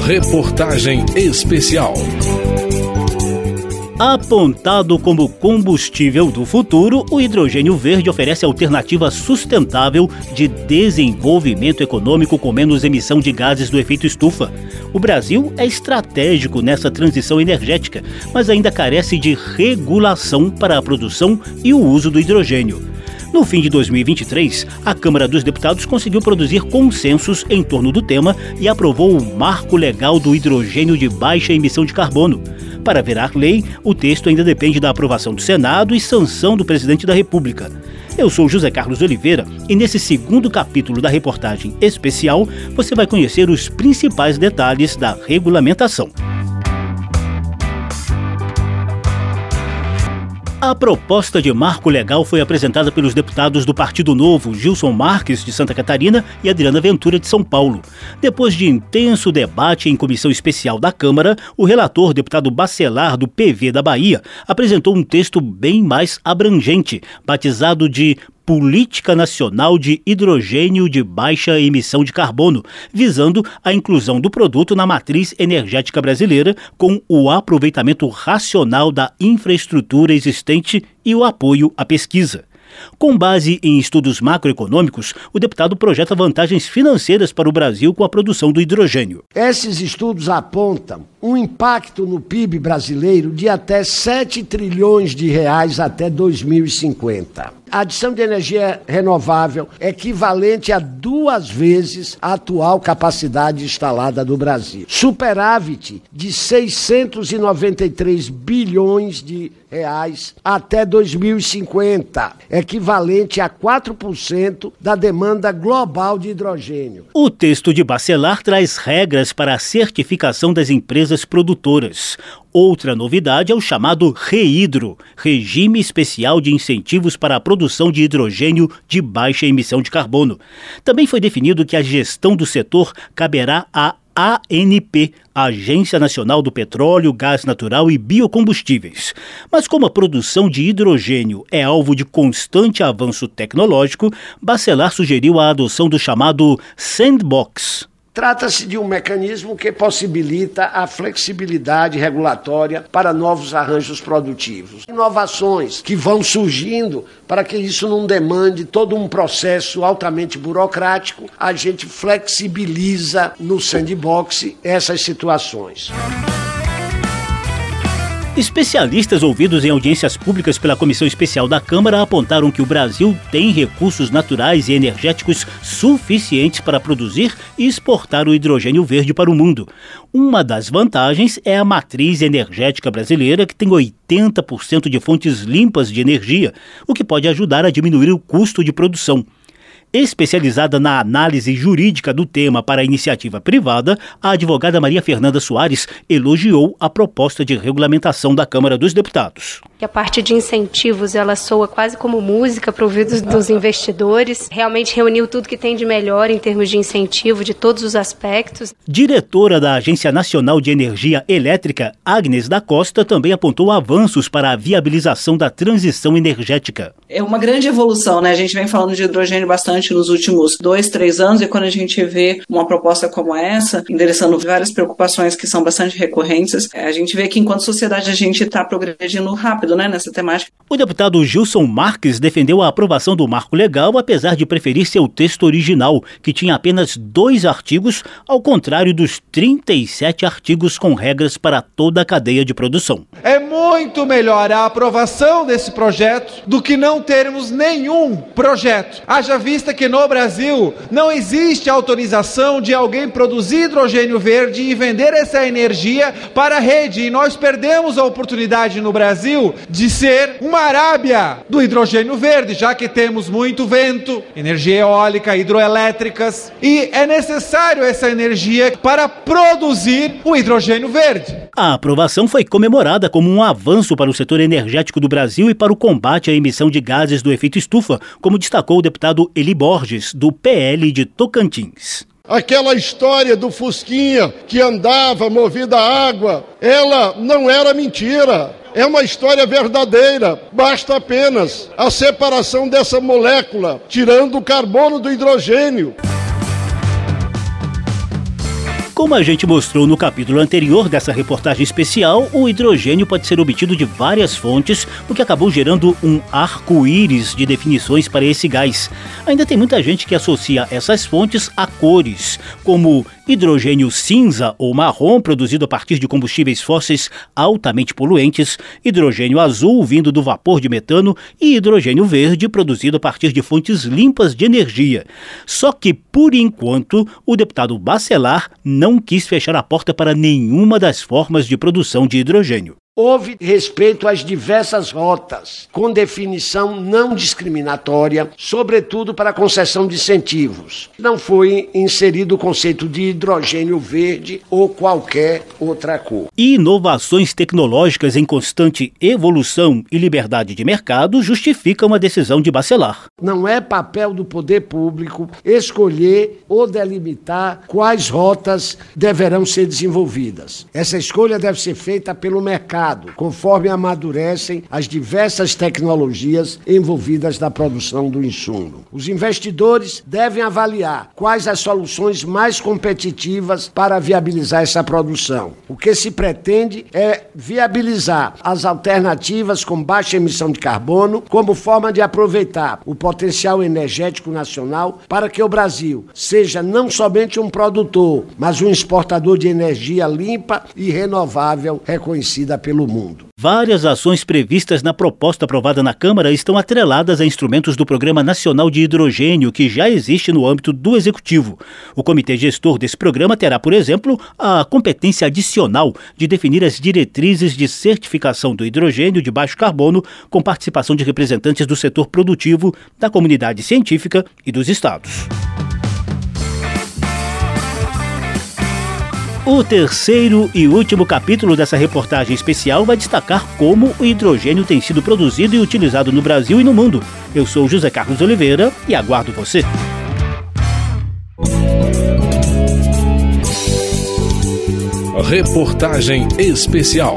Reportagem especial. Apontado como combustível do futuro, o hidrogênio verde oferece alternativa sustentável de desenvolvimento econômico com menos emissão de gases do efeito estufa. O Brasil é estratégico nessa transição energética, mas ainda carece de regulação para a produção e o uso do hidrogênio. No fim de 2023, a Câmara dos Deputados conseguiu produzir consensos em torno do tema e aprovou o Marco Legal do Hidrogênio de Baixa Emissão de Carbono. Para virar lei, o texto ainda depende da aprovação do Senado e sanção do presidente da República. Eu sou José Carlos Oliveira e nesse segundo capítulo da reportagem especial você vai conhecer os principais detalhes da regulamentação. A proposta de marco legal foi apresentada pelos deputados do Partido Novo, Gilson Marques, de Santa Catarina, e Adriana Ventura, de São Paulo. Depois de intenso debate em comissão especial da Câmara, o relator, deputado Bacelar, do PV da Bahia, apresentou um texto bem mais abrangente, batizado de Política Nacional de Hidrogênio de Baixa Emissão de Carbono, visando a inclusão do produto na matriz energética brasileira com o aproveitamento racional da infraestrutura existente e o apoio à pesquisa. Com base em estudos macroeconômicos, o deputado projeta vantagens financeiras para o Brasil com a produção do hidrogênio. Esses estudos apontam um impacto no PIB brasileiro de até 7 trilhões de reais até 2050. A adição de energia renovável é equivalente a duas vezes a atual capacidade instalada do Brasil. Superávit de 693 bilhões de reais até 2050, equivalente a 4% da demanda global de hidrogênio. O texto de Bacelar traz regras para a certificação das empresas produtoras. Outra novidade é o chamado REIDRO, Regime Especial de Incentivos para a Produção de Hidrogênio de Baixa Emissão de Carbono. Também foi definido que a gestão do setor caberá à ANP, Agência Nacional do Petróleo, Gás Natural e Biocombustíveis. Mas como a produção de hidrogênio é alvo de constante avanço tecnológico, Bacelar sugeriu a adoção do chamado Sandbox, Trata-se de um mecanismo que possibilita a flexibilidade regulatória para novos arranjos produtivos. Inovações que vão surgindo para que isso não demande todo um processo altamente burocrático, a gente flexibiliza no sandbox essas situações. Especialistas ouvidos em audiências públicas pela Comissão Especial da Câmara apontaram que o Brasil tem recursos naturais e energéticos suficientes para produzir e exportar o hidrogênio verde para o mundo. Uma das vantagens é a matriz energética brasileira, que tem 80% de fontes limpas de energia, o que pode ajudar a diminuir o custo de produção. Especializada na análise jurídica do tema para a iniciativa privada, a advogada Maria Fernanda Soares elogiou a proposta de regulamentação da Câmara dos Deputados. A parte de incentivos, ela soa quase como música para ouvidos dos investidores. Realmente reuniu tudo que tem de melhor em termos de incentivo, de todos os aspectos. Diretora da Agência Nacional de Energia Elétrica, Agnes da Costa, também apontou avanços para a viabilização da transição energética. É uma grande evolução, né? A gente vem falando de hidrogênio bastante bastante nos últimos dois, três anos, e quando a gente vê uma proposta como essa, endereçando várias preocupações que são bastante recorrentes, é, a gente vê que enquanto sociedade a gente está progredindo rápido né, nessa temática. O deputado Gilson Marques defendeu a aprovação do marco legal, apesar de preferir seu texto original, que tinha apenas dois artigos, ao contrário dos 37 artigos com regras para toda a cadeia de produção. É muito melhor a aprovação desse projeto do que não termos nenhum projeto. Haja vista que no Brasil não existe autorização de alguém produzir hidrogênio verde e vender essa energia para a rede. E nós perdemos a oportunidade no Brasil de ser uma Arábia do hidrogênio verde, já que temos muito vento, energia eólica, hidroelétricas, e é necessário essa energia para produzir o hidrogênio verde. A aprovação foi comemorada como um avanço para o setor energético do Brasil e para o combate à emissão de gases do efeito estufa, como destacou o deputado Eli Borges, do PL de Tocantins. Aquela história do Fusquinha que andava movido a água, ela não era mentira. É uma história verdadeira. Basta apenas a separação dessa molécula, tirando o carbono do hidrogênio. Como a gente mostrou no capítulo anterior dessa reportagem especial, o hidrogênio pode ser obtido de várias fontes, o que acabou gerando um arco-íris de definições para esse gás. Ainda tem muita gente que associa essas fontes a cores, como hidrogênio cinza ou marrom produzido a partir de combustíveis fósseis altamente poluentes, hidrogênio azul vindo do vapor de metano e hidrogênio verde produzido a partir de fontes limpas de energia. Só que, por enquanto, o deputado Bacelar não quis fechar a porta para nenhuma das formas de produção de hidrogênio. Houve respeito às diversas rotas, com definição não discriminatória, sobretudo para a concessão de incentivos. Não foi inserido o conceito de hidrogênio verde ou qualquer outra cor. Inovações tecnológicas em constante evolução e liberdade de mercado justificam a decisão de Bacelar. Não é papel do poder público escolher ou delimitar quais rotas deverão ser desenvolvidas. Essa escolha deve ser feita pelo mercado mercado, conforme amadurecem as diversas tecnologias envolvidas na produção do insumo. Os investidores devem avaliar quais as soluções mais competitivas para viabilizar essa produção. O que se pretende é viabilizar as alternativas com baixa emissão de carbono como forma de aproveitar o potencial energético nacional para que o Brasil seja não somente um produtor, mas um exportador de energia limpa e renovável reconhecida pelo pelo mundo. Várias ações previstas na proposta aprovada na Câmara estão atreladas a instrumentos do Programa Nacional de Hidrogênio, que já existe no âmbito do Executivo. O comitê gestor desse programa terá, por exemplo, a competência adicional de definir as diretrizes de certificação do hidrogênio de baixo carbono, com participação de representantes do setor produtivo, da comunidade científica e dos estados. O terceiro e último capítulo dessa reportagem especial vai destacar como o hidrogênio tem sido produzido e utilizado no Brasil e no mundo. Eu sou José Carlos Oliveira e aguardo você. Reportagem especial.